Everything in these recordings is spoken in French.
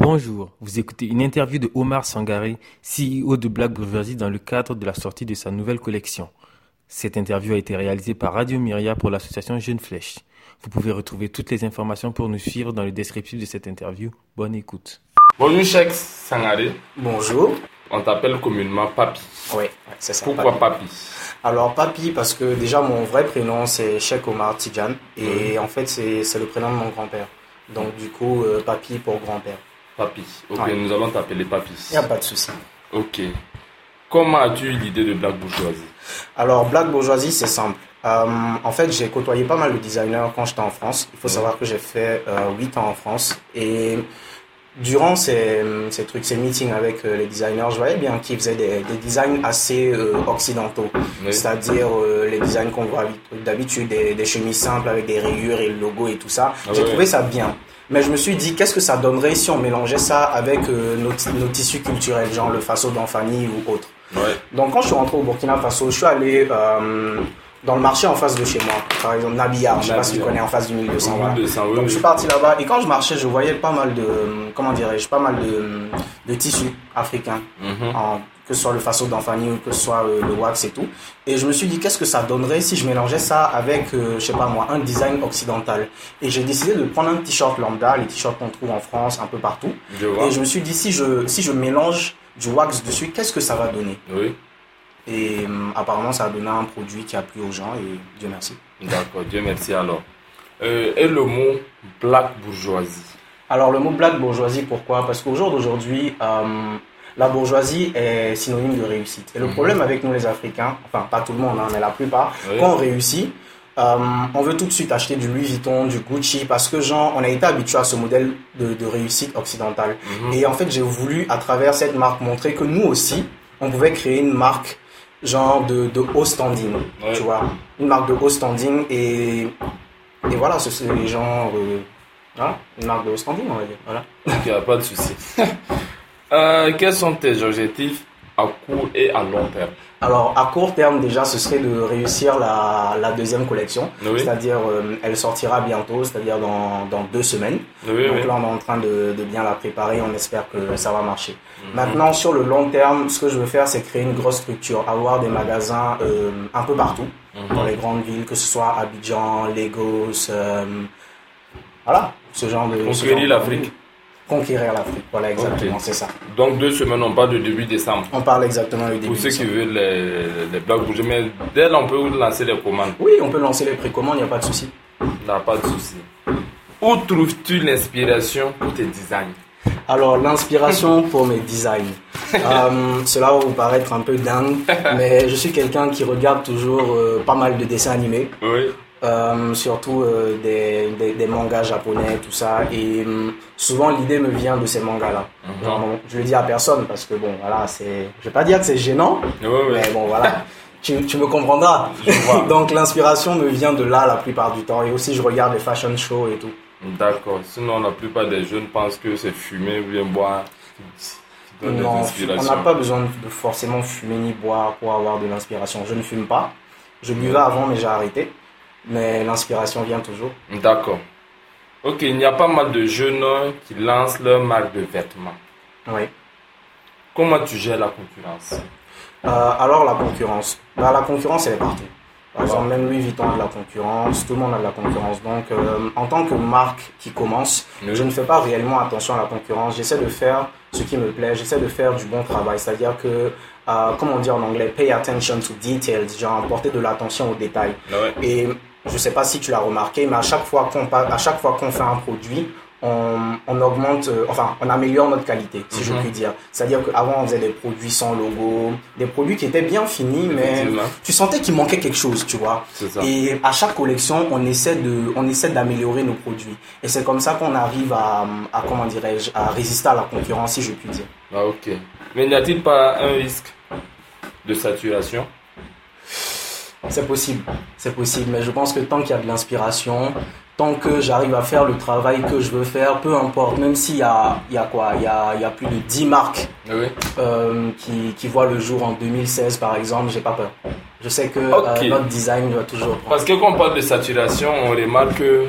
Bonjour, vous écoutez une interview de Omar Sangaré, CEO de Black Bourgeoisie dans le cadre de la sortie de sa nouvelle collection. Cette interview a été réalisée par Radio Myria pour l'association Jeune Flèche. Vous pouvez retrouver toutes les informations pour nous suivre dans le descriptif de cette interview. Bonne écoute. Bonjour Cheikh Sangaré, Bonjour. on t'appelle communément Papi. Oui, c'est ça. Pourquoi Papi. Papi? Alors, Papi, parce que déjà, mon vrai prénom, c'est Cheikh Omar Tidjan. Et en fait, c'est c'est le prénom de mon grand-père. Donc, du coup, euh, Papi pour grand-père. Papi. Ok, Ouais. nous allons t'appeler Papi. Il n'y a pas de souci. Ok. Comment as-tu eu l'idée de Black Bourgeoisie? Alors, Black Bourgeoisie, c'est simple. Euh, en fait, j'ai côtoyé pas mal de designers quand j'étais en France. Il faut savoir que j'ai fait euh, 8 ans en France. Et durant ces, ces trucs, ces meetings avec euh, les designers, je voyais bien qu'ils faisaient des, des designs assez euh, occidentaux. Oui. C'est-à-dire les designs qu'on voit habi- d'habitude, des, des chemises simples avec des rayures et le logo et tout ça. Ah J'ai ouais. trouvé ça bien. Mais je me suis dit, qu'est-ce que ça donnerait si on mélangeait ça avec euh, nos, ti- nos tissus culturels, genre le faso d'Anfani ou autre? Ouais. Donc quand je suis rentré au Burkina Faso, je suis allé euh, dans le marché en face de chez moi, par exemple Nabillard, je sais pas si tu connais, en face du 1200. voilà. 1200, oui, Donc je suis parti là-bas et quand je marchais, je voyais pas mal de, comment dirais-je, pas mal de, de tissus africains, Mhm. en- que ce soit le faso d'Anfani ou que ce soit euh, le wax et tout. Et je me suis dit, qu'est-ce que ça donnerait si je mélangeais ça avec, euh, je sais pas moi, un design occidental? Et j'ai décidé de prendre un t-shirt lambda, les t-shirts qu'on trouve en France, un peu partout. Je. Et je me suis dit, si je, si je mélange du wax dessus, qu'est-ce que ça va donner? Oui. Et hum, apparemment, ça a donné un produit qui a plu aux gens et Dieu merci. D'accord, Dieu merci alors. Euh, et le mot Black Bourgeoisie? Alors, le mot black bourgeoisie, pourquoi? Parce qu'au jour d'aujourd'hui, la bourgeoisie est synonyme de réussite. Et le Mhm. problème avec nous, les Africains, enfin, pas tout le monde, hein, mais la plupart, Oui. quand on réussit, hum, on veut tout de suite acheter du Louis Vuitton, du Gucci, parce que, genre, on a été habitué à ce modèle de, de réussite occidentale. Mhm. Et en fait, j'ai voulu, à travers cette marque, montrer que nous aussi, on pouvait créer une marque genre de, de haut standing, Ouais. tu vois. Une marque de haut standing et, et voilà, ce sont les gens... euh, hein, une marque de haut standing, on va dire. Voilà. Ok, y a pas de souci. Euh, quels sont tes objectifs à court et à long terme? Alors, à court terme, déjà, ce serait de réussir la, la deuxième collection. Oui. C'est-à-dire, euh, elle sortira bientôt, c'est-à-dire dans, dans deux semaines. Oui, Donc oui. là, on est en train de, de bien la préparer. On espère que ça va marcher. Mhm. Maintenant, sur le long terme, ce que je veux faire, c'est créer une grosse structure, avoir des magasins euh, un peu partout, Mhm. dans les grandes villes, que ce soit Abidjan, Lagos, euh, voilà, ce genre de. Conquérir l'Afrique. Conquérir l'Afrique, voilà, exactement, c'est ça. Donc deux semaines, on parle de début décembre. On parle exactement du début. Pour ceux qui veulent les, les Black Bourgeois, mais dès là, on peut lancer les commandes. Oui, on peut lancer les précommandes, il n'y a pas de souci. N'a pas de souci. Où trouves-tu l'inspiration pour tes designs? Alors, l'inspiration pour mes designs. Euh, cela va vous paraître un peu dingue, mais je suis quelqu'un qui regarde toujours euh, pas mal de dessins animés. Oui. Euh, surtout euh, des, des, des mangas japonais, tout ça. Et hum, souvent, l'idée me vient de ces mangas-là. Genre, bon, je le dis à personne parce que, bon, voilà, c'est. Je vais pas dire que c'est gênant, Oui, oui. mais bon, voilà. Tu, tu me comprendras. Donc, l'inspiration me vient de là la plupart du temps. Et aussi, je regarde les fashion shows et tout. D'accord. Sinon, la plupart des jeunes pensent que c'est fumer ou bien boire Non, on n'a pas besoin de forcément fumer ni boire pour avoir de l'inspiration. Je ne fume pas. Je buvais avant, mais j'ai arrêté. Mais l'inspiration vient toujours. D'accord. Ok, il y a pas mal de jeunes qui lancent leur marque de vêtements. Oui. Comment tu gères la concurrence? Euh, alors la concurrence. Bah, la concurrence, elle est partout. Par exemple, même Louis Vuitton a de la concurrence, tout le monde a de la concurrence. Donc, euh, en tant que marque qui commence, Oui. je ne fais pas réellement attention à la concurrence. J'essaie de faire ce qui me plaît, j'essaie de faire du bon travail. C'est-à-dire que, euh, comment dire en anglais, pay attention to details, genre porter de l'attention aux détails. Ouais. Et je sais pas si tu l'as remarqué, mais à chaque fois qu'on à chaque fois qu'on fait un produit, on, on augmente, euh, enfin, on améliore notre qualité, si je Mhm. puis dire. C'est-à-dire qu'avant, on faisait des produits sans logo, des produits qui étaient bien finis, mais tu sentais qu'il manquait quelque chose, tu vois. Et à chaque collection, on essaie de, on essaie d'améliorer nos produits. Et c'est comme ça qu'on arrive à, à comment dirais-je, à résister à la concurrence, si je puis dire. Ah, ok. Mais n'y a-t-il pas un risque de saturation? C'est possible, c'est possible, mais je pense que tant qu'il y a de l'inspiration, tant que j'arrive à faire le travail que je veux faire, peu importe, même s'il y a, il y a quoi, il y a, il y a plus de 10 marques Oui. euh, qui, qui voient le jour en 2016 par exemple, j'ai pas peur. Je sais que euh, notre design doit toujours prendre. Parce que quand on parle de saturation, on remarque que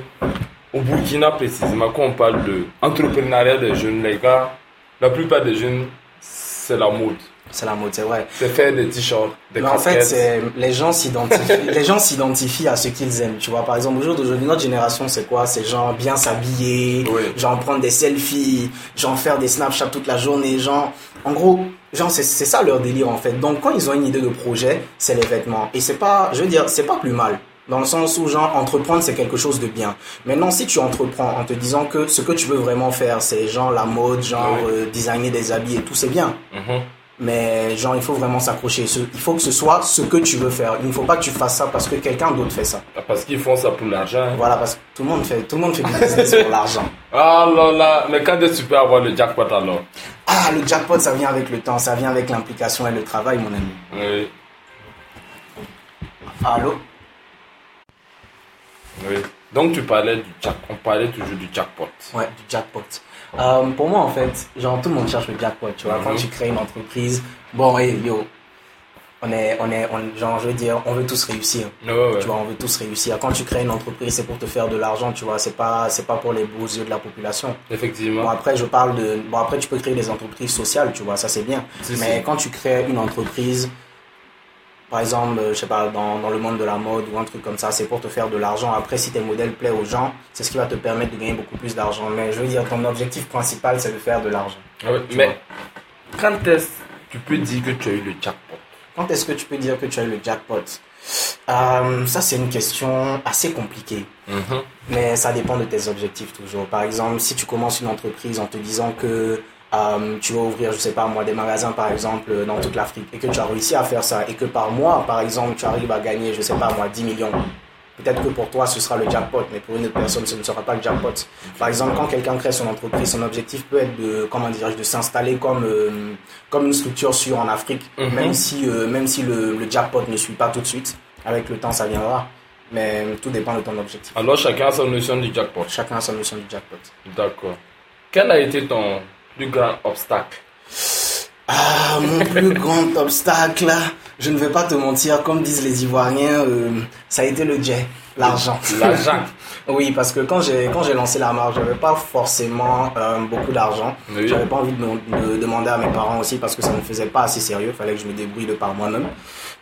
au Burkina précisément, quand on parle de entrepreneuriat des jeunes, les gars, la plupart des jeunes, c'est la mode. C'est la mode, c'est vrai. C'est faire des t-shirts, des Mais en fait, les gens s'identifient, les gens s'identifient à ce qu'ils aiment. Tu vois, par exemple, aujourd'hui, d'aujourd'hui, notre génération, c'est quoi? C'est genre bien s'habiller, Oui. genre prendre des selfies, genre faire des Snapchat toute la journée, genre, en gros, genre c'est c'est ça leur délire en fait. Donc quand ils ont une idée de projet, c'est les vêtements. Et c'est pas, je veux dire, c'est pas plus mal. Dans le sens où, genre, entreprendre, c'est quelque chose de bien. Maintenant, si tu entreprends en te disant que ce que tu veux vraiment faire, c'est genre la mode, genre Oui. euh, designer des habits et tout, c'est bien. Mhm. Mais genre, il faut vraiment s'accrocher. Il faut que ce soit ce que tu veux faire. Il ne faut pas que tu fasses ça parce que quelqu'un d'autre fait ça. Parce qu'ils font ça pour l'argent. hein. Voilà, parce que tout le monde fait, tout le monde fait du business pour l'argent. Ah là là, mais quand est-ce que tu peux avoir le jackpot alors? Ah, le jackpot, ça vient avec le temps, ça vient avec l'implication et le travail, mon ami. Oui, Allô? Oui. Donc tu parlais du jack, on parlait toujours du jackpot. Ouais, du jackpot. Euh, pour moi, en fait, genre, tout le monde cherche le jackpot, tu vois. Quand Mhm. tu crées une entreprise, bon, hey, yo, on est, on est, on, genre, je veux dire, on veut tous réussir. Ouais. Tu vois, on veut tous réussir. Quand tu crées une entreprise, c'est pour te faire de l'argent, tu vois. C'est pas, c'est pas pour les beaux yeux de la population. Bon, Effectivement. après, je parle de. Bon, après, tu peux créer des entreprises sociales, tu vois, ça c'est bien. Mais si. quand tu crées une entreprise, par exemple, euh, je sais pas, dans, dans le monde de la mode ou un truc comme ça, c'est pour te faire de l'argent. Après, si tes modèles plaisent aux gens, c'est ce qui va te permettre de gagner beaucoup plus d'argent. Mais je veux dire, ton objectif principal, c'est de faire de l'argent. Ouais, tu Mais quand est-ce que tu peux dire que tu as eu le jackpot Quand est-ce que tu peux dire que tu as eu le jackpot? Euh, Ça, c'est une question assez compliquée. Mhm. Mais ça dépend de tes objectifs toujours. Par exemple, si tu commences une entreprise en te disant que euh, tu vas ouvrir, je sais pas moi, des magasins par exemple dans toute l'Afrique et que tu as réussi à faire ça et que par mois, par exemple, tu arrives à gagner, je sais pas moi, 10 millions. Peut-être que pour toi, ce sera le jackpot, mais pour une autre personne, ce ne sera pas le jackpot. Par exemple, quand quelqu'un crée son entreprise, son objectif peut être de, comment dirais-je, de s'installer comme, euh, comme une structure sûre en Afrique, Mhm. même si, euh, même si le, le jackpot ne suit pas tout de suite. Avec le temps, ça viendra. Mais tout dépend de ton objectif. Alors chacun a sa notion du jackpot. Chacun a sa notion du jackpot. D'accord. Quel a été ton plus grand obstacle Ah, mon plus grand obstacle, je ne vais pas te mentir, comme disent les Ivoiriens, euh, ça a été le jet, l'argent. L'argent. Oui, parce que quand j'ai quand j'ai lancé la marque, j'avais pas forcément euh, beaucoup d'argent. Oui. J'avais pas envie de, me- de demander à mes parents aussi parce que ça ne faisait pas assez sérieux. Fallait que je me débrouille de par moi-même.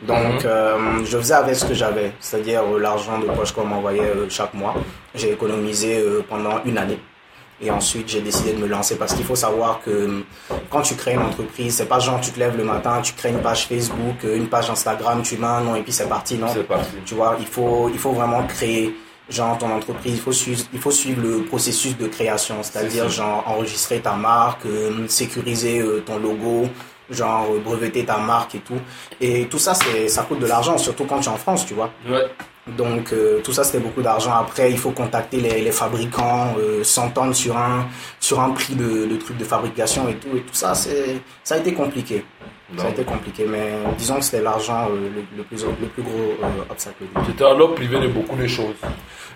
Donc, euh, je faisais avec ce que j'avais, c'est-à-dire l'argent de poche qu'on m'envoyait chaque mois. J'ai économisé pendant une année. Et ensuite, j'ai décidé de me lancer parce qu'il faut savoir que euh, quand tu crées une entreprise, c'est pas genre tu te lèves le matin, tu crées une page Facebook, euh, une page Instagram, tu mets un nom et puis c'est parti, non C'est parti. Tu vois, il faut, il faut vraiment créer genre ton entreprise, il faut suivre, il faut suivre le processus de création, c'est-à-dire genre enregistrer ta marque, euh, sécuriser euh, ton logo, genre breveter ta marque et tout. Et tout ça, c'est, ça coûte de l'argent, surtout quand tu es en France, tu vois. Ouais. Donc euh, tout ça c'était beaucoup d'argent. Après il faut contacter les, les fabricants, euh, s'entendre sur un sur un prix de, de trucs de fabrication et tout et tout ça c'est ça a été compliqué. Ça a Non. été compliqué mais disons que c'était l'argent euh, le, le plus le plus gros euh, obstacle. Tu t'es alors privé de beaucoup de choses.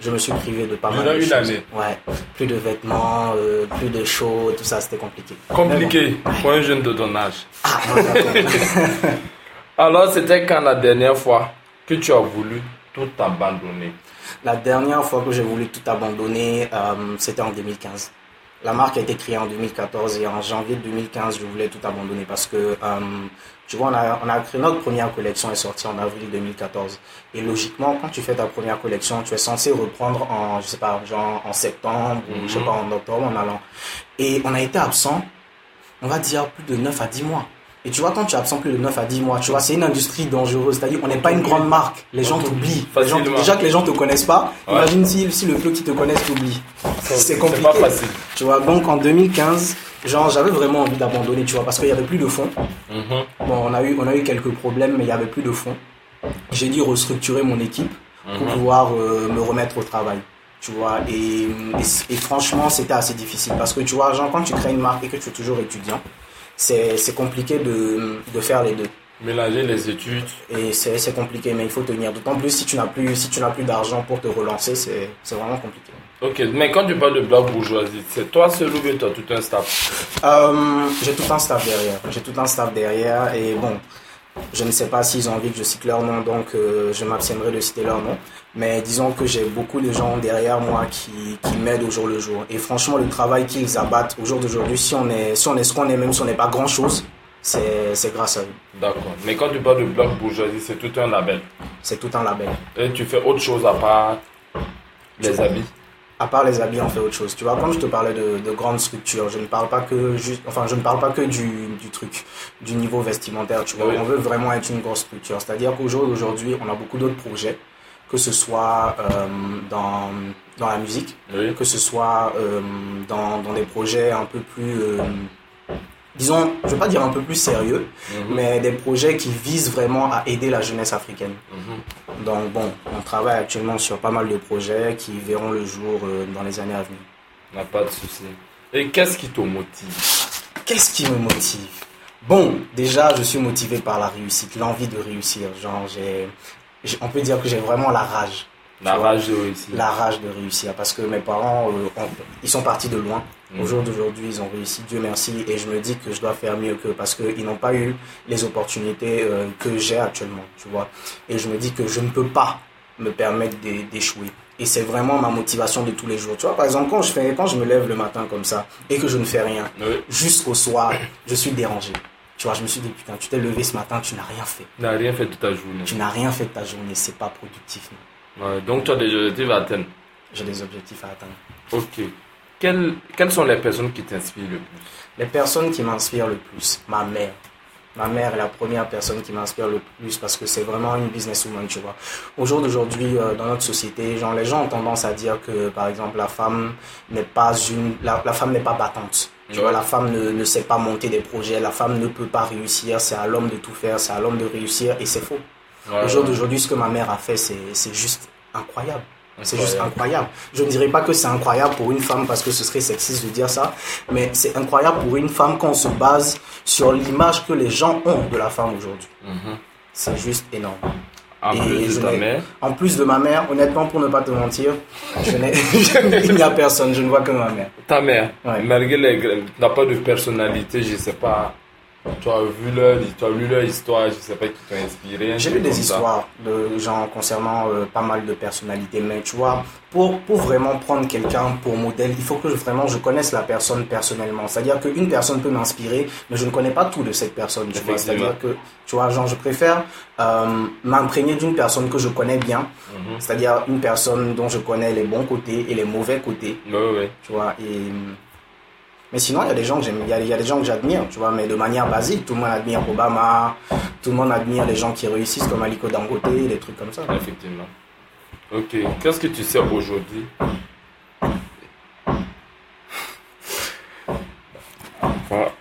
Je me suis privé de pas mal de une choses. année. Ouais, plus de vêtements, euh, plus de shows, tout ça c'était compliqué. Compliqué pour un jeune de ton âge. Ah, non. Alors c'était quand la dernière fois que tu as voulu tout abandonner La dernière fois que j'ai voulu tout abandonner, euh, c'était en 2015. La marque a été créée en 2014 et en janvier 2015, je voulais tout abandonner parce que, euh, tu vois, on a, on a créé notre première collection est sortie en avril 2014. Et logiquement, quand tu fais ta première collection, tu es censé reprendre en, je sais pas, genre en septembre ou je sais Mhm. pas, en octobre en allant. Et on a été absent, on va dire plus de 9 à 10 mois. Et tu vois, quand tu es absent plus de 9 à 10 mois, tu vois, c'est une industrie dangereuse. C'est-à-dire, on n'est pas une grande marque. Les gens t'oublient. Déjà que les gens te connaissent pas, Ouais. imagine si, si le peu qui te connaissent t'oublie. C'est C'est compliqué. pas facile. Tu vois, donc en 2015, genre, j'avais vraiment envie d'abandonner, tu vois, parce qu'il y avait plus de fonds. Mhm. Bon, on a eu, on a eu quelques problèmes, mais il y avait plus de fonds. J'ai dû restructurer mon équipe pour Mhm. pouvoir euh, me remettre au travail. Tu vois, et, et, et franchement, c'était assez difficile parce que tu vois, genre, quand tu crées une marque et que tu es toujours étudiant, c'est compliqué de, de faire les deux. Mélanger les études. Et c'est compliqué, mais il faut tenir. D'autant plus si tu n'as plus, si tu n'as plus d'argent pour te relancer, c'est vraiment compliqué. Ok, mais quand tu parles de black bourgeoisie, c'est toi seul ou bien tu as tout un staff? Euh, j'ai tout un staff derrière. J'ai tout un staff derrière et bon, Je ne sais pas s'ils ont envie que je cite leur nom, donc euh, je m'abstiendrai de citer leur nom. Mais disons que j'ai beaucoup de gens derrière moi qui, qui m'aident au jour le jour. Et franchement, le travail qu'ils abattent au jour d'aujourd'hui, si on est, si on est ce qu'on est, même si on n'est pas grand chose, c'est c'est grâce à eux. D'accord. Mais quand tu parles de Black Bourgeoisie, c'est tout un label. C'est tout un label. Et tu fais autre chose à part les habits? À part les habits, on fait autre chose. Tu vois, quand je te parlais de, de grandes structures, je ne parle pas que juste, enfin, je ne parle pas que du, du truc, du niveau vestimentaire. Tu vois, Oui. on veut vraiment être une grosse structure. C'est-à-dire qu'au jour d'aujourd'hui, on a beaucoup d'autres projets, que ce soit euh, dans dans la musique, Oui. que ce soit euh, dans, dans des projets un peu plus, euh, disons, je vais pas dire un peu plus sérieux, Mhm. mais des projets qui visent vraiment à aider la jeunesse africaine. Mhm. Donc bon, on travaille actuellement sur pas mal de projets qui verront le jour euh, dans les années à venir. N'a pas de souci. Et qu'est-ce qui te motive? Qu'est-ce qui me motive? Bon, déjà, je suis motivé par la réussite, l'envie de réussir. Genre, on peut dire que j'ai vraiment la rage. La vois, rage de réussir. La rage de réussir. Parce que mes parents, euh, ils sont partis de loin. Mhm. Au jour d'aujourd'hui, ils ont réussi, Dieu merci. Et je me dis que je dois faire mieux qu'eux parce qu'ils n'ont pas eu les opportunités euh, que j'ai actuellement, tu vois. Et je me dis que je ne peux pas me permettre d'é- d'échouer. Et c'est vraiment ma motivation de tous les jours. Tu vois, par exemple, quand je, fais, quand je me lève le matin comme ça et que je ne fais rien, Oui. jusqu'au soir, je suis dérangé. Tu vois, je me suis dit, putain, tu t'es levé ce matin, tu n'as rien fait. Tu n'as rien fait de ta journée. Tu n'as rien fait de ta journée, c'est pas productif. non. Ouais, donc tu as des objectifs à atteindre. J'ai des objectifs à atteindre. Ok. Quelles, quelles sont les personnes qui t'inspirent le plus? Les personnes qui m'inspirent le plus, ma mère. Ma mère est la première personne qui m'inspire le plus parce que c'est vraiment une businesswoman, tu vois. Au jour d'aujourd'hui, euh, dans notre société, genre, les gens ont tendance à dire que, par exemple, la femme n'est pas une, la, la femme n'est pas battante. Tu Ouais. vois, la femme ne, ne sait pas monter des projets, la femme ne peut pas réussir, c'est à l'homme de tout faire, c'est à l'homme de réussir et c'est faux. Ouais, Au jour ouais. d'aujourd'hui, ce que ma mère a fait, c'est c'est juste incroyable. C'est juste Incroyable. Je ne dirais pas que c'est incroyable pour une femme parce que ce serait sexiste de dire ça, mais c'est incroyable pour une femme quand on se base sur l'image que les gens ont de la femme aujourd'hui. Mhm. C'est juste énorme. En Et plus je de ta n'ai- mère. En plus de ma mère, honnêtement, pour ne pas te mentir, je n'ai- il n'y a personne, je ne vois que ma mère. Ta mère, Ouais. malgré les n'a pas de personnalité, je sais pas. Tu as vu leur, tu as lu leur histoire, je sais pas qui t'ont inspiré. J'ai lu des histoires de gens concernant euh, pas mal de personnalités, mais tu vois, pour, pour vraiment prendre quelqu'un pour modèle, il faut que je- vraiment je connaisse la personne personnellement. C'est-à-dire qu'une personne peut m'inspirer, mais je ne connais pas tout de cette personne. Tu vois, c'est-à-dire que, tu vois, genre, je préfère euh, m'imprégner d'une personne que je connais bien, Mhm. c'est-à-dire une personne dont je connais les bons côtés et les mauvais côtés, Ouais, ouais. tu vois. Et, mais sinon, il y a des gens que j'aime, il y a, il y a des gens que j'admire, tu vois, mais de manière basique, tout le monde admire Obama, tout le monde admire les gens qui réussissent comme Aliko Dangote, des trucs comme ça. Effectivement. Ok. Qu'est-ce que tu sais aujourd'hui? Voilà.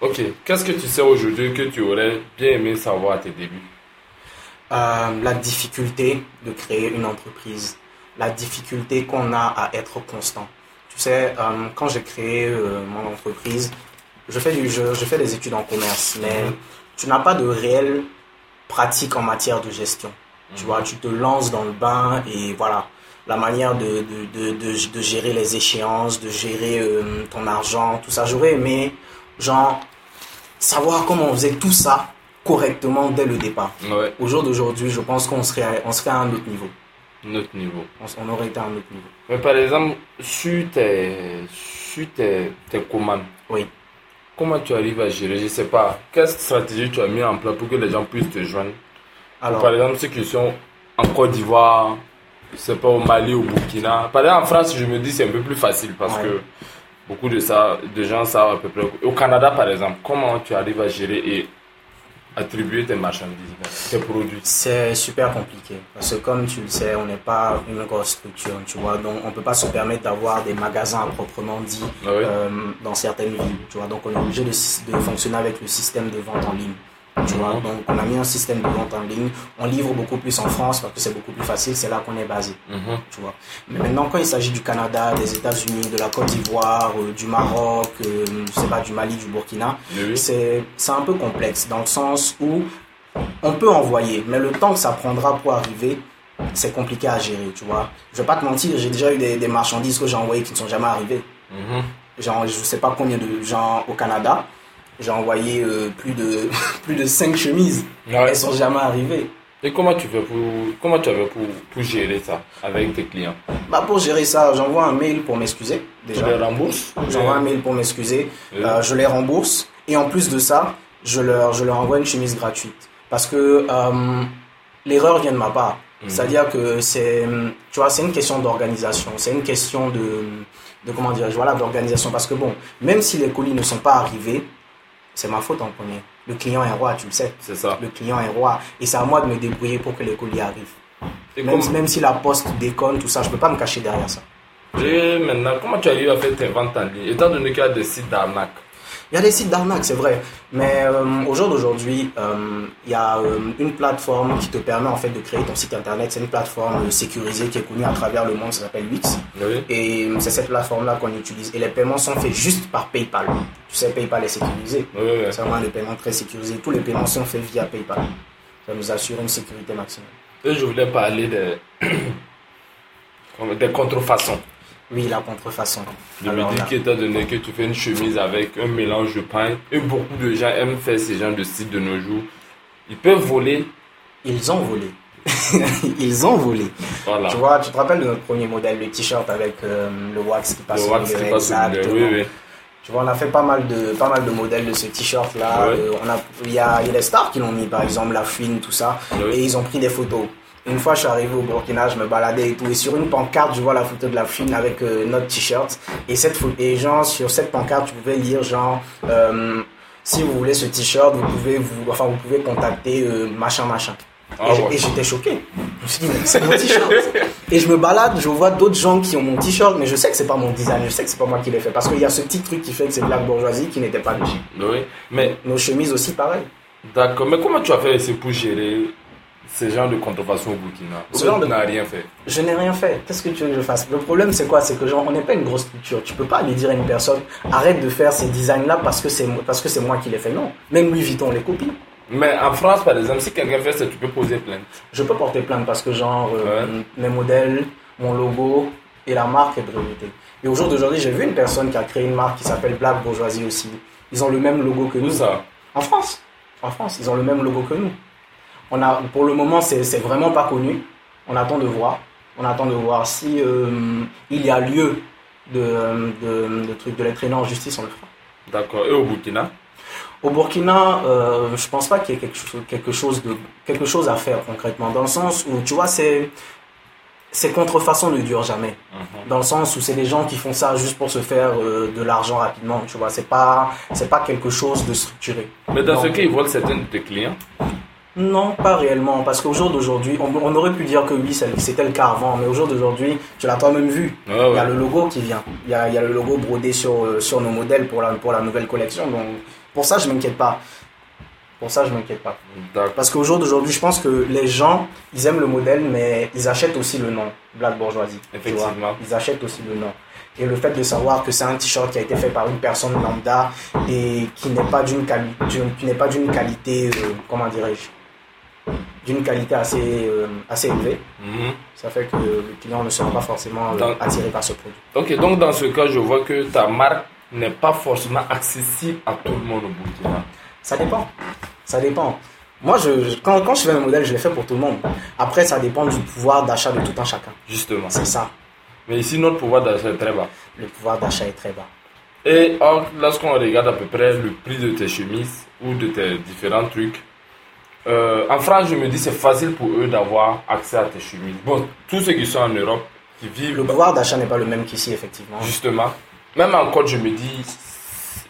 Ok. Qu'est-ce que tu sais aujourd'hui que tu aurais bien aimé savoir à tes débuts? Euh, la difficulté de créer une entreprise, la difficulté qu'on a à être constant. Tu sais, euh, quand j'ai créé euh, mon entreprise, je fais, du, je, je fais des études en commerce, mais tu n'as pas de réelle pratique en matière de gestion. Tu vois, tu te lances dans le bain et voilà, la manière de, de, de, de, de gérer les échéances, de gérer euh, ton argent, tout ça. J'aurais aimé, genre, savoir comment on faisait tout ça correctement dès le départ. Ouais. Au jour d'aujourd'hui, je pense qu'on serait, on serait à un autre niveau. Notre niveau. On, on aurait été à un autre niveau. Mais par exemple, sur tes, sur tes, tes commandes, Oui. comment tu arrives à gérer? Je sais pas. Quelle stratégie tu as mis en place pour que les gens puissent te joindre? Alors, Par exemple, ceux qui sont en Côte d'Ivoire, je sais pas, au Mali, au Burkina. Par exemple, en France, je me dis c'est un peu plus facile parce Ouais. que beaucoup de, ça, de gens savent à peu près. Au Canada, par exemple, comment tu arrives à gérer et attribuer tes marchandises, tes produits c'est super compliqué. Parce que comme tu le sais, on n'est pas une grosse structure, tu vois. Donc, on peut pas se permettre d'avoir des magasins à proprement dit Ah oui. euh, dans certaines villes, tu vois. Donc, on est obligé de, de fonctionner avec le système de vente en ligne. Tu vois, donc on a mis un système de vente en ligne. On livre beaucoup plus en France parce que c'est beaucoup plus facile. C'est là qu'on est basé. Mhm. tu vois. Mais maintenant, quand il s'agit du Canada, des États-Unis, de la Côte d'Ivoire, euh, du Maroc, euh, je sais pas, du Mali, du Burkina, Oui, c'est c'est un peu complexe dans le sens où on peut envoyer, mais le temps que ça prendra pour arriver, c'est compliqué à gérer, tu vois. Je vais pas te mentir, j'ai déjà eu des, des marchandises que j'ai envoyées qui ne sont jamais arrivées. Mhm. Genre, je sais pas combien de gens au Canada. J'ai envoyé euh, plus de plus de 5 chemises. Ouais. Elles sont jamais arrivées. Et comment tu fais pour, comment tu avais pour, pour gérer ça avec tes clients? Bah pour gérer ça, j'envoie un mail pour m'excuser Tu déjà. les rembourses? J'envoie un mail pour m'excuser. Euh, je les rembourse et en plus de ça, je leur je leur envoie une chemise gratuite parce que euh, l'erreur vient de ma part. Mhm. C'est-à-dire que c'est tu vois, c'est une question d'organisation, c'est une question de de comment dire, voilà, d'organisation parce que bon, même si les colis ne sont pas arrivés, c'est ma faute en premier. Le client est roi, tu le sais. C'est ça. Le client est roi et c'est à moi de me débrouiller pour que les colis arrivent. Même, si la poste déconne, tout ça, je peux pas me cacher derrière ça. et maintenant, comment tu arrives à faire tes ventes en ligne? Étant donné qu'il y a des sites d'arnaque. Il y a des sites d'arnaque, c'est vrai. Mais euh, au jour d'aujourd'hui, euh, il y a euh, une plateforme qui te permet en fait de créer ton site internet. C'est une plateforme sécurisée qui est connue à travers le monde, ça s'appelle Wix. Oui. Et euh, c'est cette plateforme-là qu'on utilise. Et les paiements sont faits juste par PayPal. Tu sais, PayPal est sécurisé. Oui, oui. C'est vraiment des paiements très sécurisés. Tous les paiements sont faits via PayPal. Ça nous assure une sécurité maximum. Et je voulais parler des, des contrefaçons. Oui, la contrefaçon. Je Alors me dis là, qu'étant donné que tu fais une chemise avec un mélange de pain, et beaucoup de gens aiment faire ce genre de sites de nos jours, ils peuvent voler. ils ont volé. ils ont volé. Voilà. Tu vois, tu te rappelles de notre premier modèle, le t-shirt avec euh, le wax qui passe Le au wax milieu, qui passe au milieu, exactement. oui, oui. Tu vois, on a fait pas mal de, pas mal de modèles de ce t-shirt là. Ouais. Euh, on a, il y a, y a des stars qui l'ont mis, par exemple la fouine, tout ça. Ouais. Et ils ont pris des photos. Une fois, je suis arrivé au Burkina, je me baladais et tout. Et sur une pancarte, je vois la photo de la fouine avec euh, notre t-shirt. Et cette et genre, sur cette pancarte, tu pouvais lire genre, euh, si vous voulez ce t-shirt, vous pouvez vous, enfin, vous pouvez contacter euh, machin, machin. Ah et ouais. j'étais choqué. Je me suis dit, mais c'est mon t-shirt. et je me balade, je vois d'autres gens qui ont mon t-shirt, mais je sais que c'est pas mon design, je sais que c'est pas moi qui l'ai fait. Parce qu'il y a ce petit truc qui fait que c'est Black Bourgeoisie qui n'était pas dessus. Oui. Mais Nos chemises aussi, pareil. d'accord. Mais comment tu as fait pour gérer ce genre de contrefaçon au Burkina Ce genre n'as rien fait. Je n'ai rien fait. Qu'est-ce que tu veux que je fasse? Le problème, c'est quoi? C'est que genre, on n'est pas une grosse structure. Tu peux pas aller dire à une personne, arrête de faire ces designs-là parce que c'est parce que c'est moi qui les fais. Non. Même Louis Vuitton les copie. Mais en France, par exemple, si quelqu'un fait ça, tu peux poser plainte. Je peux porter plainte parce que genre, euh, mes modèles, mon logo et la marque est brevetée. Et au jour d'aujourd'hui, j'ai vu une personne qui a créé une marque qui s'appelle Black Bourgeoisie aussi. Ils ont le même logo que Où nous. ça? En France. En France, ils ont le même logo que nous. On a, pour le moment, c'est c'est vraiment pas connu. On attend de voir. On attend de voir si euh, il y a lieu de, de, de, truc, de les traîner en justice, on le fera. D'accord. Et au Burkina? Au Burkina, euh, je pense pas qu'il y ait quelque chose, quelque, chose de, quelque chose à faire concrètement, dans le sens où, tu vois, c'est, ces contrefaçons ne durent jamais. Mhm. Dans le sens où c'est des gens qui font ça juste pour se faire euh, de l'argent rapidement, tu vois. C'est pas, c'est pas quelque chose de structuré. Mais dans ce cas, ils volent certains de tes clients? Non, pas réellement, parce qu'au jour d'aujourd'hui, on, on aurait pu dire que oui, c'est- c'était le cas avant, mais au jour d'aujourd'hui, tu l'as toi-même vu. Ouais, Il y a le logo qui vient. Il y a, il y a le logo brodé sur, euh, sur nos modèles pour la, pour la nouvelle collection. Donc, pour ça, je m'inquiète pas. Pour ça, je m'inquiète pas. Parce qu'au jour d'aujourd'hui, je pense que les gens, ils aiment le modèle, mais ils achètent aussi le nom, Black Bourgeoisie. Effectivement. Ils achètent aussi le nom. Et le fait de savoir que c'est un t-shirt qui a été fait par une personne lambda et qui n'est pas d'une quali- d'une- qui n'est pas d'une qualité, euh, comment dirais-je, d'une qualité assez, euh, assez élevée, Mhm. ça fait que le client ne sera pas forcément euh, attiré par ce produit. Ok, donc dans ce cas, je vois que ta marque n'est pas forcément accessible à tout le monde au Burkina. Ça dépend. Ça dépend. Moi, je, quand, quand je fais un modèle, je l'ai fait pour tout le monde. Après, ça dépend du pouvoir d'achat de tout un chacun. Justement. C'est ça. Mais ici, notre pouvoir d'achat est très bas. Le pouvoir d'achat est très bas. Et or, lorsqu'on regarde à peu près le prix de tes chemises ou de tes différents trucs, euh, en France, je me dis c'est facile pour eux d'avoir accès à tes chemises. Bon, tous ceux qui sont en Europe, qui vivent Le pouvoir d'achat n'est pas le même qu'ici, effectivement. justement, même en Côte, je me dis,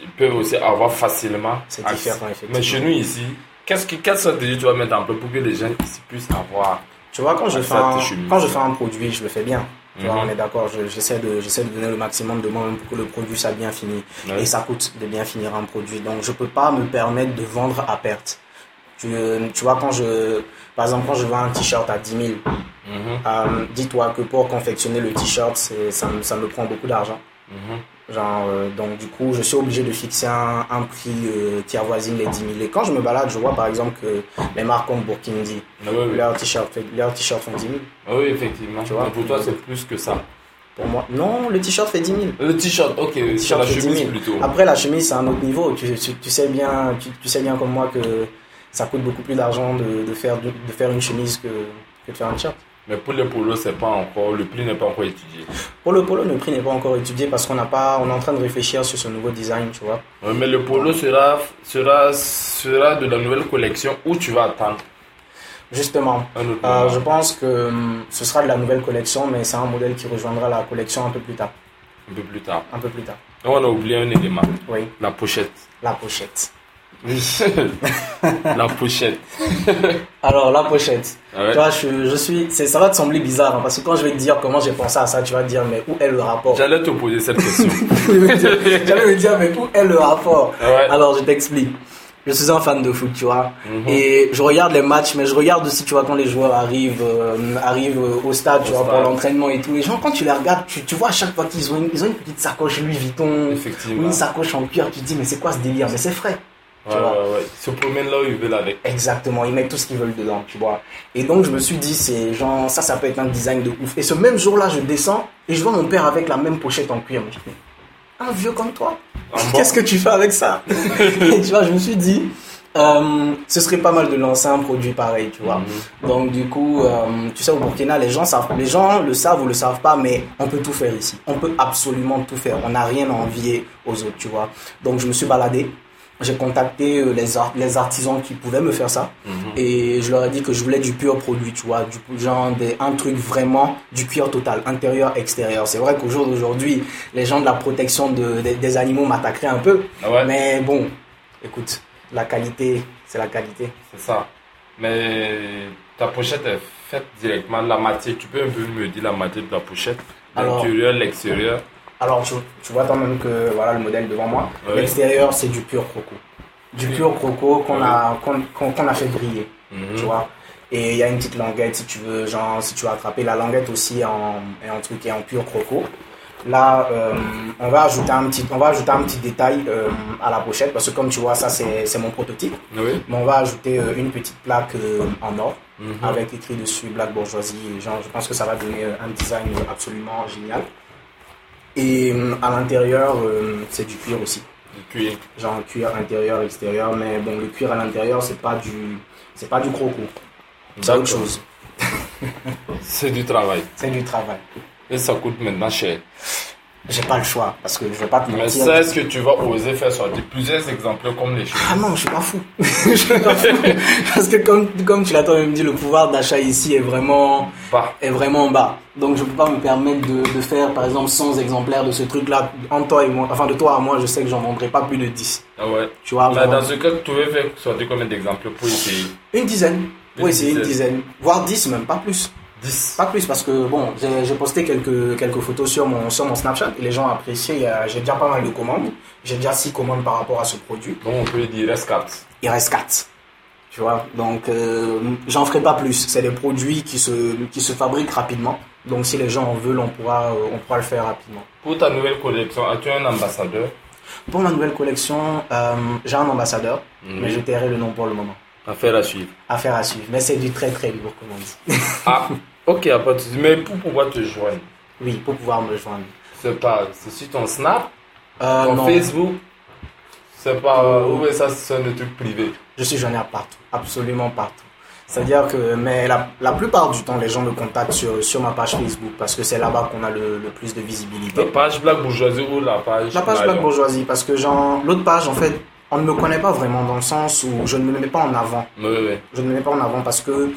ils peuvent aussi avoir facilement. C'est différent, effectivement. Mais chez nous ici, qu'est-ce que, quelle stratégie tu vas mettre en place pour que les gens ici puissent avoir Tu vois, quand je, fais un, quand je fais un produit, je le fais bien. Tu vois, Mhm. on est d'accord, je- j'essaie de, donner le maximum de moi-même pour que le produit soit bien fini. Ouais. Et ça coûte de bien finir un produit. Donc, je peux pas me permettre de vendre à perte. Tu, tu vois, quand je, par exemple, quand je vends un t-shirt à 10 000, Mhm, euh, dis-toi que pour confectionner le t-shirt, ça, me- ça me prend beaucoup d'argent. mhm. Genre, euh, donc du coup, je suis obligé de fixer un, un prix euh, qui avoisine les 10 000. Et quand je me balade, je vois par exemple que les marques comme Burkindi, Ah oui, oui. leurs t-shirts font 10 000. Ah oui, effectivement. Tu vois? Pour toi, c'est plus que ça. Pour moi, non, le t-shirt fait 10 000. Le t-shirt, ok, Le sur la fait 10 000. chemise plutôt. Après, la chemise, c'est un autre niveau. Tu, tu, tu sais bien, tu, tu sais bien comme moi que ça coûte beaucoup plus d'argent de, de faire, de, de faire une chemise que, que de faire un t-shirt. Mais pour les polos, c'est pas encore, le prix n'est pas encore étudié. Pour le polo, le prix n'est pas encore étudié parce qu'on n'a pas, on est en train de réfléchir sur ce nouveau design, tu vois. Ouais, mais le polo sera, sera, sera de la nouvelle collection où tu vas attendre Justement, euh, je pense que hum, ce sera de la nouvelle collection, mais c'est un modèle qui rejoindra la collection un peu plus tard. un peu plus tard. Un peu plus tard. On a oublié un élément, Oui, la pochette. la pochette. la pochette. Alors, la pochette. Ah ouais. Tu vois, je, je suis, ça va te sembler bizarre, hein, parce que quand je vais te dire comment j'ai pensé à ça, tu vas te dire, mais où est le rapport? J'allais te poser cette question. J'allais me dire, mais où est le rapport? Ah ouais. Alors, je t'explique. Je suis un fan de foot, tu vois. Mhm. Et je regarde les matchs, mais je regarde aussi, tu vois, quand les joueurs arrivent, euh, arrivent au stade, tu vois, pour l'entraînement et tout. Les gens, quand tu les regardes, tu, tu vois à chaque fois qu'ils ont une, ils ont une petite sacoche Louis Vuitton, ou une sacoche en cuir, tu te dis, mais c'est quoi ce délire? Mais c'est frais. Ouais, tu vois. ouais, ouais. Ils se promènent là où ils veulent avec. Exactement, ils mettent tout ce qu'ils veulent dedans, tu vois. Et donc je me suis dit, c'est genre, ça, ça peut être un design de ouf. Et ce même jour-là, je descends et je vois mon père avec la même pochette en cuir. Je me dis, un vieux comme toi, Ah bon qu'est-ce que tu fais avec ça? Et tu vois, je me suis dit, euh, ce serait pas mal de lancer un produit pareil, tu vois. Mhm. Donc du coup, euh, tu sais, au Burkina, les gens, savent, les gens le savent ou le savent pas, mais on peut tout faire ici. On peut absolument tout faire. On n'a rien à envier aux autres, tu vois. Donc je me suis baladé. J'ai contacté euh, les, art- les artisans qui pouvaient me faire ça. Mhm. Et je leur ai dit que je voulais du pur produit, tu vois, du genre des, un truc vraiment du cuir total, intérieur, extérieur. C'est vrai qu'au jour d'aujourd'hui, les gens de la protection de, des- des animaux m'attaqueraient un peu. Ah ouais, Mais bon, écoute, la qualité, c'est la qualité. c'est ça. Mais ta pochette est faite directement. La matière, tu peux un peu me dire la matière de la pochette? L'intérieur, l'extérieur? Alors, tu, tu vois quand même que voilà le modèle devant moi. Ouais. L'extérieur, c'est du pur croco. Du pur croco qu'on a, qu'on, qu'on- qu'on a fait briller, Mhm. tu vois. Et il y a une petite languette si tu veux, genre, si tu veux attraper la languette aussi en, est en truc, est en pur croco. Là, euh, on va ajouter un petit, on va ajouter un petit détail euh, à la pochette parce que comme tu vois, ça c'est, c'est mon prototype. Oui. Mais on va ajouter euh, une petite plaque en or Mhm. avec écrit dessus Black Bourgeoisie. Et Genre, je pense que ça va donner un design absolument génial. Et euh, à l'intérieur, euh, c'est du cuir aussi. Du cuir. Genre cuir intérieur, extérieur. Mais bon, le cuir à l'intérieur, c'est pas du, c'est pas du croco. C'est autre chose. C'est du travail. C'est du travail. Et ça coûte maintenant cher. J'ai pas le choix parce que je vais pas te Mais mentir. ça, est-ce que tu vas oser faire sortir plusieurs exemplaires comme les choses Ah non, je suis pas fou. je suis pas fou. Parce que comme, comme tu l'as toi-même dit, le pouvoir d'achat ici est vraiment, Bah, est vraiment bas. Donc je peux pas me permettre de, de faire par exemple 100 exemplaires de ce truc-là. En toi et moi, enfin de toi à moi, je sais que j'en vendrai pas plus de 10. ah ouais. Tu vois, Mais dans ce cas, tu veux faire sortir combien d'exemplaires pour essayer une dizaine. Une Oui, c'est une dizaine. Voire 10 même, pas plus. 10. Pas plus parce que bon, j'ai posté quelques, quelques photos sur mon, sur mon Snapchat et les gens appréciaient. Il y a- J'ai déjà pas mal de commandes. J'ai déjà 6 commandes par rapport à ce produit. Donc on peut dire reste 4. il reste 4. Tu vois, donc euh, j'en ferai pas plus. C'est des produits qui se, qui se fabriquent rapidement. Donc si les gens en veulent, on pourra, euh, on pourra le faire rapidement. Pour ta nouvelle collection, as-tu un ambassadeur? Pour ma nouvelle collection, euh, j'ai un ambassadeur, Mhm. mais je tairai le nom pour le moment. Affaire à suivre. Affaire à suivre. Mais c'est du très très lourd, comme on dit. Ah, ok, à pas de. Mais pour pouvoir te joindre, oui, pour pouvoir me joindre. c'est pas, c'est sur ton Snap, Euh, ton non, Facebook, c'est pas, ou ça c'est un truc privé? je suis joignable partout, absolument partout. C'est-à-dire que, mais la, la plupart du temps, les gens me contactent sur, sur ma page Facebook parce que c'est là-bas qu'on a le, le plus de visibilité. La page Black Bourgeoisie ou la page La page Black Bourgeoisie, parce que genre, l'autre page, en fait, on ne me connaît pas vraiment dans le sens où je ne me mets pas en avant. Oui, oui. Je ne me mets pas en avant parce que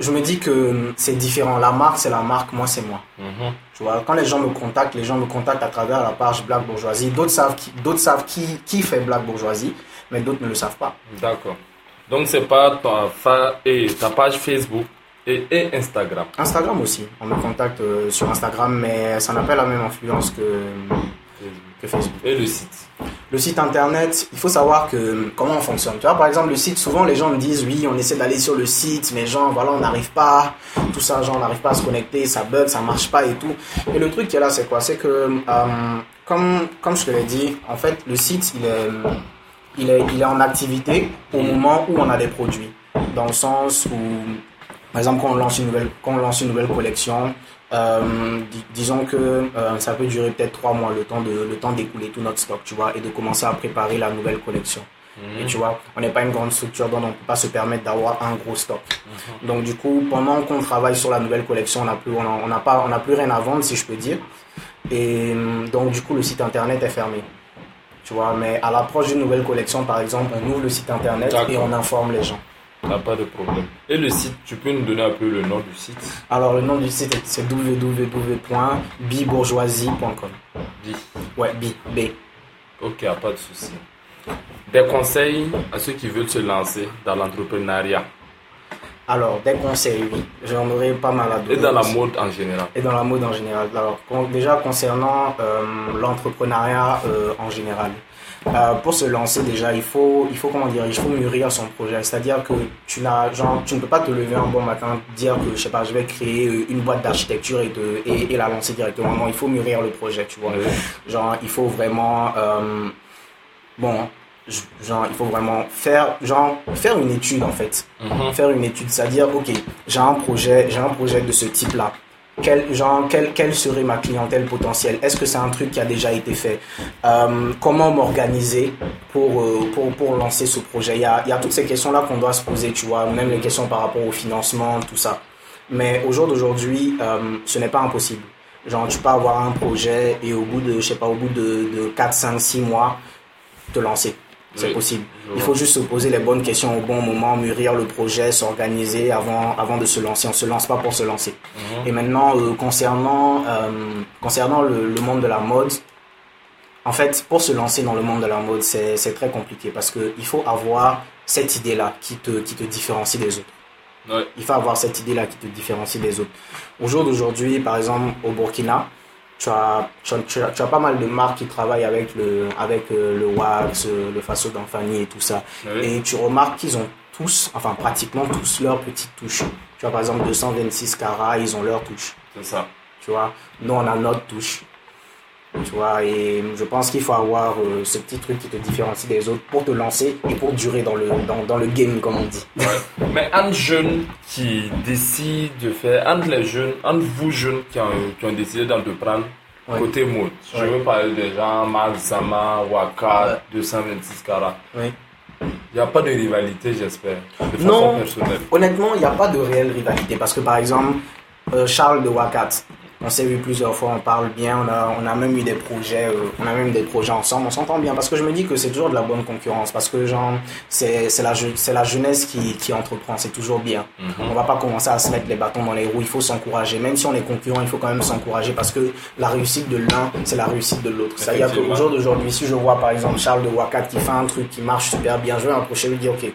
je me dis que c'est différent. La marque, c'est la marque, moi, c'est moi. Mhm. Tu vois, quand les gens me contactent, les gens me contactent à travers la page Black Bourgeoisie. D'autres savent, qui, d'autres savent qui, qui fait Black Bourgeoisie, mais d'autres ne le savent pas. D'accord. Donc c'est pas ta, fa- et ta page Facebook et, et Instagram. Instagram aussi. On me contacte euh, sur Instagram, mais ça n'a pas la même influence que, que Facebook. Et le site. Le site internet, il faut savoir que comment on fonctionne. Tu vois, par exemple, le site, souvent les gens me disent oui, on essaie d'aller sur le site, mais genre voilà, on n'arrive pas, tout ça, genre on n'arrive pas à se connecter, ça bug, ça marche pas et tout. Et le truc qui est là, c'est quoi? C'est que euh, comme comme je te l'ai dit, en fait, le site, il est il est il est en activité au moment où on a des produits, dans le sens où par exemple, quand on lance une nouvelle, quand on lance une nouvelle collection, Euh, dis- disons que euh, ça peut durer peut-être trois mois, le temps de le temps d'écouler tout notre stock, tu vois, et de commencer à préparer la nouvelle collection. Et tu vois, on n'est pas une grande structure, donc on ne peut pas se permettre d'avoir un gros stock. Donc du coup, pendant qu'on travaille sur la nouvelle collection, on n'a plus, on a- on n'a pas, on n'a plus rien à vendre, si je peux dire. Et hum, donc du coup, le site internet est fermé. Tu vois, mais à l'approche d'une nouvelle collection, par exemple, on ouvre le site internet et on informe les gens. Pas de problème. Et le site, tu peux nous donner un peu le nom du site Alors le nom du site c'est www.bibourgeoisie.com. Dis. Ouais, B, B. Ok, pas de souci. Des conseils à ceux qui veulent se lancer dans l'entrepreneuriat? Alors, des conseils, oui. J'en aurais pas mal à donner. et dans la mode en général? Et dans la mode en général. Alors, déjà concernant euh, l'entrepreneuriat euh, en général. Euh, pour se lancer déjà, il faut, il faut comment dire, il faut mûrir son projet. C'est-à-dire que tu n'as, genre, tu ne peux pas te lever un bon matin, dire que je sais pas, je vais créer euh, une boîte d'architecture et, te- et, et la lancer directement. Non, il faut mûrir le projet, tu vois. Genre, il faut vraiment, euh, bon, genre, il faut vraiment faire, genre, faire une étude en fait Mhm. faire une étude, c'est-à-dire, ok, j'ai un projet, j'ai un projet de ce type-là. Quel, genre, quelle, quelle serait ma clientèle potentielle? Est-ce que c'est un truc qui a déjà été fait? Euh, Comment m'organiser pour, euh, pour, pour lancer ce projet? Il y, a, il y a toutes ces questions-là qu'on doit se poser, tu vois, même les questions par rapport au financement, tout ça. Mais au jour d'aujourd'hui, euh, ce n'est pas impossible. Genre, tu peux avoir un projet et au bout de, je sais pas, au bout de, de 4, 5, 6 mois, te lancer. C'est Oui, possible. Il faut juste se poser les bonnes questions au bon moment, mûrir le projet, s'organiser avant, avant de se lancer. On se lance pas pour se lancer. Mhm. Et maintenant, euh, concernant, euh, concernant le, le monde de la mode, en fait, pour se lancer dans le monde de la mode, c'est c'est très compliqué parce qu'il faut avoir cette idée-là qui te, qui te différencie des autres. Ouais. Il faut avoir cette idée-là qui te différencie des autres. Au jour d'aujourd'hui, par exemple, au Burkina, tu as, tu, as, tu as- tu as pas mal de marques qui travaillent avec le, avec euh, le wax, euh, le faso d'Anfani et tout ça. Oui. Et tu remarques qu'ils ont tous, enfin pratiquement tous leur petite touche. Tu vois, par exemple, 226 carats, ils ont leur touche. C'est ça. Tu vois, nous, on a notre touche. Tu vois, et je pense qu'il faut avoir euh, ce petit truc qui te différencie des autres pour te lancer et pour durer dans le, dans, dans le game, comme on dit. Ouais. Mais un jeune qui décide de faire, entre les jeunes, entre vous jeunes qui ont, qui ont décidé d'entreprendre Ouais. côté mode, je veux parler des gens Marc Zama, Waka, Ouais. 226 carats. Oui. Il n'y a pas de rivalité, j'espère, façon Non. personnelle. Honnêtement, il n'y a pas de réelle rivalité parce que par exemple, euh, Charles de Wakat, on s'est vu plusieurs fois, on parle bien, on a, on a même eu des projets, euh, on a même des projets ensemble, on s'entend bien parce que je me dis que c'est toujours de la bonne concurrence parce que genre c'est c'est la je- c'est la jeunesse qui qui entreprend, c'est toujours bien. On va pas commencer à se mettre les bâtons dans les roues, il faut s'encourager. Même si on est concurrent, il faut quand même s'encourager parce que la réussite de l'un, c'est la réussite de l'autre. C'est-à-dire qu'au jour d'aujourd'hui, si je vois par exemple Charles de Wakat qui fait un truc qui marche super bien, je vais m'approcher et lui dire ok,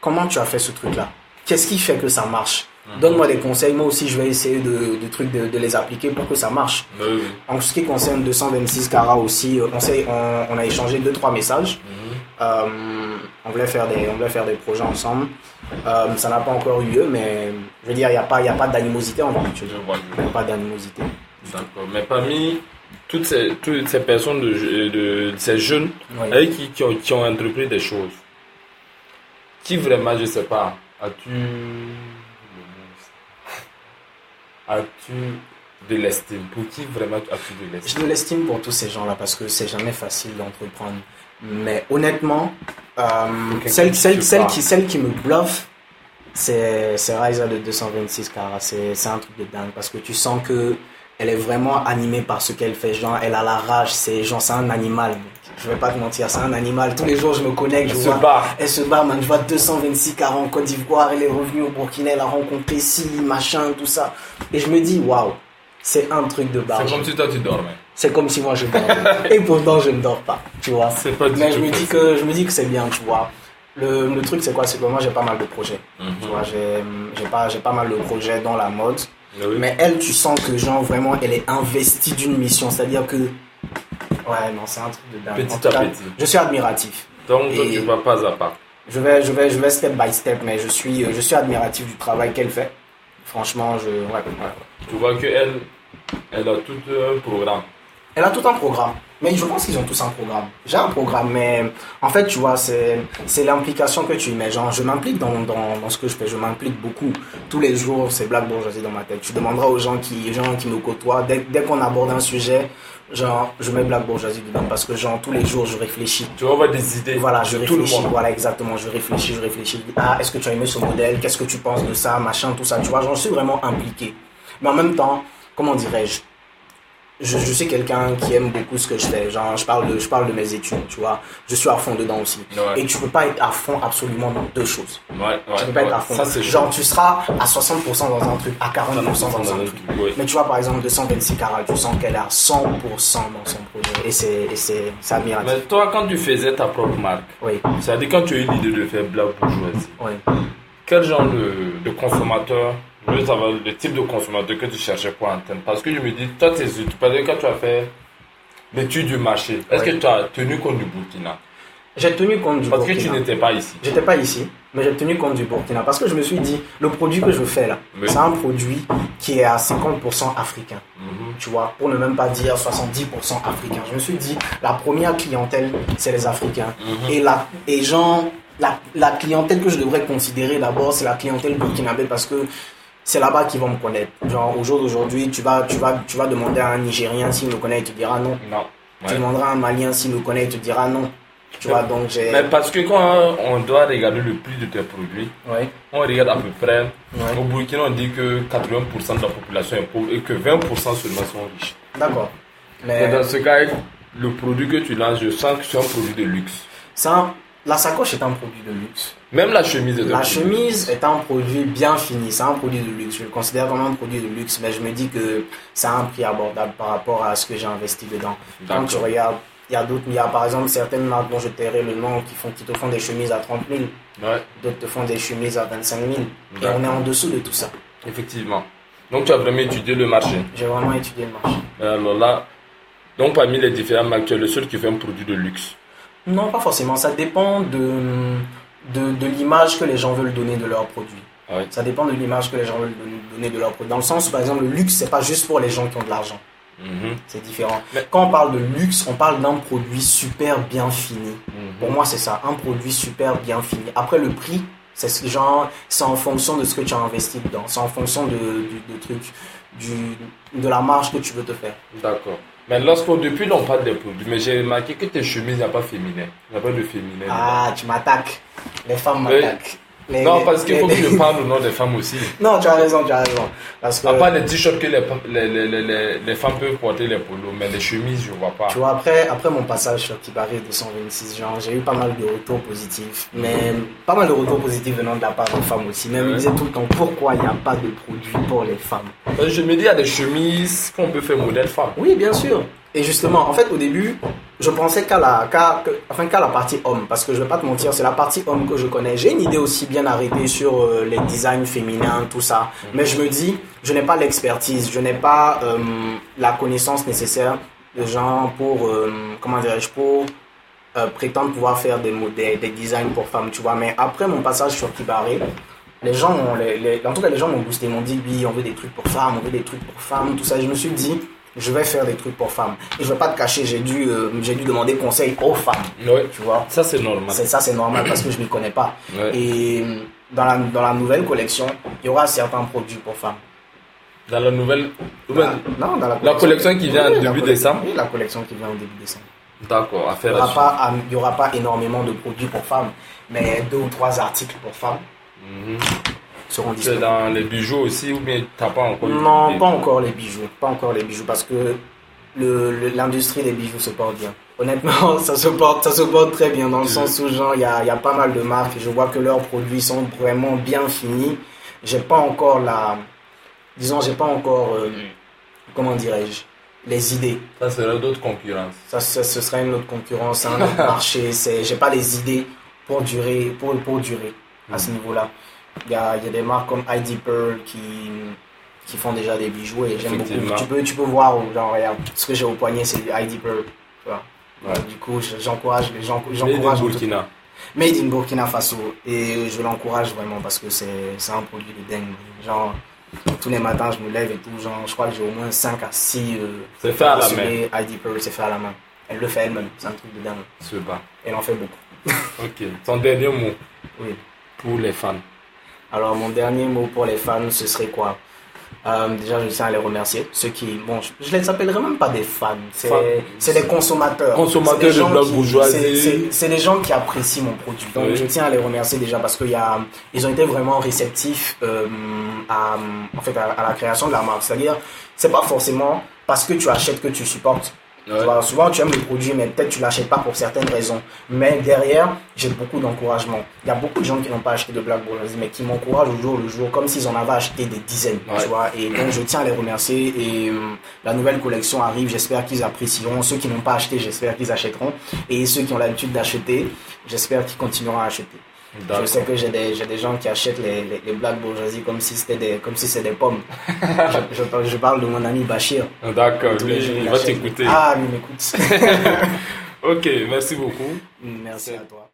comment tu as fait ce truc-là? Qu'est-ce qui fait que ça marche? Donne-moi des conseils, moi aussi je vais essayer de, de trucs de, de les appliquer pour que ça marche. Oui, oui. En ce qui concerne 226 carats aussi, euh, on, s'est- on, on a échangé deux trois messages. Euh, on voulait faire des on voulait faire des projets ensemble. Euh, ça n'a pas encore eu lieu, mais je veux dire il n'y a pas il y a pas d'animosité en fait. Il n'y a pas d'animosité. D'accord. Mais parmi toutes ces, toutes ces personnes, de, de, ces jeunes, Oui. qui, qui, ont, qui ont entrepris des choses, qui vraiment, je sais pas, as-tu. As-tu de l'estime Pour qui vraiment as-tu de Je l'estime de l'estime pour tous ces gens-là parce que c'est jamais facile d'entreprendre. Mais honnêtement, euh, celle, qui celle, celle, qui, celle qui me bluffe, c'est Ryza de 226 carats. C'est c'est un truc de dingue parce que tu sens que elle est vraiment animée par ce qu'elle fait. Genre, elle a la rage. C'est genre, c'est un animal. Je vais pas te mentir, c'est un animal. Tous les jours, je me connecte. Elle je se vois, bat. Elle se bat, man. Je vois 226 carats en Côte d'Ivoire. Elle est revenue au Burkina. Elle a rencontré ci, machin, tout ça. Et je me dis, waouh, c'est un truc de barge. C'est comme si toi tu dormais. C'est comme si moi je dormais. Et pourtant je ne dors pas, tu vois. Pas Mais je me dis que je me dis que c'est bien, tu vois. Le, le truc c'est quoi? C'est que moi j'ai pas mal de projets. Mhm. Tu vois, j'ai pas pas mal de projets dans la mode. Ah oui. Mais elle, tu sens que genre vraiment elle est investie d'une mission, c'est-à-dire que ouais non c'est un truc de dingue. Petit à petit. Je suis admiratif. Donc toi tu vas pas à pas. Je vais je vais je vais step by step, mais je suis je suis admiratif du travail qu'elle fait. Franchement, je ouais, ouais. Tu vois qu'elle elle a tout un programme. Elle a tout un programme. Mais je pense qu'ils ont tous un programme. J'ai un programme, mais en fait, tu vois, c'est, c'est l'implication que tu y mets. Genre, je m'implique dans, dans, dans ce que je fais. Je m'implique beaucoup. Tous les jours, c'est Black Bourgeoisie dans ma tête. Tu demanderas aux gens qui, gens qui me côtoient, dès, dès qu'on aborde un sujet, genre, je mets Black Bourgeoisie dedans parce que, genre, tous les jours, je réfléchis. Tu vas avoir des idées. Voilà, je tout le réfléchis. monde. Voilà, exactement. Je réfléchis, je réfléchis. Ah, est-ce que tu as aimé ce modèle? Qu'est-ce que tu penses de ça? Machin, tout ça. Tu vois, j'en suis vraiment impliqué. Mais en même temps, comment dirais-je? Je, je suis quelqu'un qui aime beaucoup ce que je fais. Genre, je parle de, je parle de mes études, tu vois. Je suis à fond dedans aussi. Ouais. Et tu peux pas être à fond absolument dans deux choses. Ouais, ouais, Tu peux pas être à fond. Ça, Genre, tu seras à 60% dans un truc, à 40% dans un truc. Mais tu vois, par exemple, 226 carats, tu sens qu'elle est à 100% dans son projet. Et c'est, et c'est, c'est admiratif. Mais toi, quand tu faisais ta propre marque, Oui, c'est-à-dire quand tu as eu l'idée de faire Black Bourgeoisie, oui. quel genre de, de consommateur, savoir le type de consommateur que tu cherchais pour Antenne Parce que je me dis, toi, tes études, parce quand tu as fait? L'étude du marché, est-ce que tu as tenu compte du Burkina? J'ai tenu compte du Parce que tu Burkina. n'étais pas ici. J'étais pas ici, mais j'ai tenu compte du Burkina parce que je me suis dit, le produit que je fais là, Oui. c'est un produit qui est à 50% africain. Mhm. Tu vois, pour ne même pas dire 70% africain. Je me suis dit, la première clientèle, c'est les Africains. Mhm. Et la, et genre, la, la clientèle que je devrais considérer d'abord, c'est la clientèle burkinabé parce que c'est là-bas qu'ils vont me connaître. Genre, au jour d'aujourd'hui, tu vas, tu vas, tu vas demander à un Nigérien s'il me connaît, il te dira non. Non. Tu demanderas à un Malien s'il me connaît, il te dira non. Tu vois, donc j'ai. Mais parce que quand on doit regarder le prix de tes produits, Ouais, on regarde à peu près, Ouais. au Burkina on dit que 80% de la population est pauvre et que 20% seulement sont riches. d'accord. Mais. dans ce cas, le produit que tu lances, je sens que c'est un produit de luxe. Ça, la sacoche est un produit de luxe. Même la chemise est un La produit. chemise est un produit bien fini, c'est un produit de luxe. Je le considère comme un produit de luxe, mais je me dis que c'est un prix abordable par rapport à ce que j'ai investi dedans. Quand tu regardes, il y a d'autres, il y a par exemple certaines marques dont je tairai le nom qui, font, qui te font des chemises à 30 000, Ouais, d'autres te font des chemises à 25 000. Et on est en dessous de tout ça. effectivement. Donc tu as vraiment étudié le marché. J'ai vraiment étudié le marché. Alors là, donc parmi les différents marques, tu es le seul qui fait un produit de luxe. Non, pas forcément. Ça dépend de, de, de l'image que les gens veulent donner de leurs produits. Ouais. Ça dépend de l'image que les gens veulent don- donner de leurs produits. Dans le sens où, par exemple, le luxe, c'est pas juste pour les gens qui ont de l'argent. Mhm. C'est différent. Mais- Quand on parle de luxe, on parle d'un produit super bien fini. Mhm. Pour moi, c'est ça, un produit super bien fini. Après, le prix, c'est ce genre, c'est en fonction de ce que tu as investi dedans. C'est en fonction de, truc, du, de la marge que tu veux te faire. D'accord. Mais lorsqu'on, depuis l'on parle des produits, mais j'ai remarqué que tes chemises, a pas féminin. Pas de féminin. Ah, tu m'attaques. Les femmes m'attaquent. Les- non, parce qu'il faut les- que je parle au nom des femmes aussi. Non, tu as raison, tu as raison. Parce que, À part les t-shirts que les, les, les, les, les- les femmes peuvent porter, les polos, mais les chemises, je ne vois pas. tu vois, après, après mon passage sur Kibari 226, genre, j'ai eu pas mal de retours positifs. Mais pas mal de retours positifs venant de la part des femmes aussi. Même, ils me disaient tout le temps, pourquoi il n'y a pas de produit pour les femmes? Que je me dis, il y a des chemises qu'on peut faire modèle femme. Oui, bien sûr. Et justement, en fait, au début, je pensais qu'à la, qu'à, enfin, qu'à la partie homme, parce que je vais pas te mentir, c'est la partie homme que je connais. J'ai une idée aussi bien arrêtée sur euh, les designs féminins, tout ça. Mais je me dis, je n'ai pas l'expertise, je n'ai pas euh, la connaissance nécessaire de gens pour, euh, comment dirais-je, pour prétendre pouvoir faire des, modèles, des designs pour femmes, tu vois. Mais après mon passage sur Kibaré, les gens, les, les- en tout cas, les gens m'ont boosté, m'ont dit, oui, on veut des trucs pour femmes, on veut des trucs pour femmes, tout ça. Je me suis dit, je vais faire des trucs pour femmes. Et je vais pas te cacher, j'ai dû, euh, j'ai dû demander conseil aux femmes, Ouais. tu vois. Ça, c'est normal. C'est ça, c'est normal parce que je ne connais pas. Et euh, dans la, dans la nouvelle collection, il y aura certains produits pour femmes. Dans la nouvelle. Dans non, dans la La collection qui vient en la début collection- décembre Oui, la collection qui vient en début décembre. D'accord, à Il faire n'y aura, il y aura pas énormément de produits pour femmes, mais deux ou trois articles pour femmes Mhm. Seront C'est disponibles. dans les bijoux aussi, ou bien t'as pas encore Non, pas encore les bijoux. Pas encore les bijoux parce que l'industrie des bijoux se porte bien. Honnêtement, ça se porte, ça se porte très bien dans le sens où genre il y a, y a pas mal de marques et je vois que leurs produits sont vraiment bien finis. J'ai pas encore la, disons, j'ai pas encore, euh, comment dirais-je, les idées. Ça serait d'autres concurrences. Ça, ça- ce serait une autre concurrence, un autre marché. C'est, j'ai pas les idées pour durer, pour, pour durer à ce niveau-là. Il y a, y a des marques comme ID Pearl qui, qui font déjà des bijoux et j'aime beaucoup. Tu peux, tu peux voir, genre, regarde, ce que j'ai au poignet, c'est du ID Pearl. tu vois. Ouais. Du coup, je- j'encourage les gens, Made j'encourage Burkina. Made in Burkina Faso. Et je l'encourage vraiment parce que c'est, un produit de dingue. Genre, tous les matins, je me lève et tout. Genre, je crois que j'ai au moins 5 à 6 euh, C'est fait à la main. ID Pearl, c'est fait à la main. Elle le fait elle-même, c'est un truc de dingue. Pas. Elle en fait beaucoup. Ok. Ton dernier mot Oui. pour les fans. Alors, mon dernier mot pour les fans, ce serait quoi? Euh, Déjà, je tiens à les remercier. Ceux qui, bon, je, je les appellerai même pas des fans, c'est des consommateurs. Consommateurs de qui- Bourgeoisie. c'est- des gens qui apprécient mon produit. Donc, Oui. je tiens à les remercier déjà parce qu'ils ils ont été vraiment réceptifs euh, à, en fait, à, à la création de la marque. C'est-à-dire, c'est pas forcément parce que tu achètes que tu supportes. Tu vois, souvent, tu aimes le produit, mais peut-être tu l'achètes pas pour certaines raisons. Mais derrière, j'ai beaucoup d'encouragement. Il y a beaucoup de gens qui n'ont pas acheté de Black Bourgeoisie, mais qui m'encouragent au jour le jour, comme s'ils en avaient acheté des dizaines. Ouais. Tu vois, et donc je tiens à les remercier. Et hum, la nouvelle collection arrive, j'espère qu'ils apprécieront. Ceux qui n'ont pas acheté, j'espère qu'ils achèteront. Et ceux qui ont l'habitude d'acheter, j'espère qu'ils continueront à acheter. Je sais que j'ai des, j'ai des gens qui achètent les, les, les Black Bourgeoisie comme si c'était des, comme si c'était des pommes. je, je parle- je parle de mon ami Bachir. D'accord. Il va t'écouter. Ah, il m'écoute. Ok. Merci beaucoup. Merci à toi.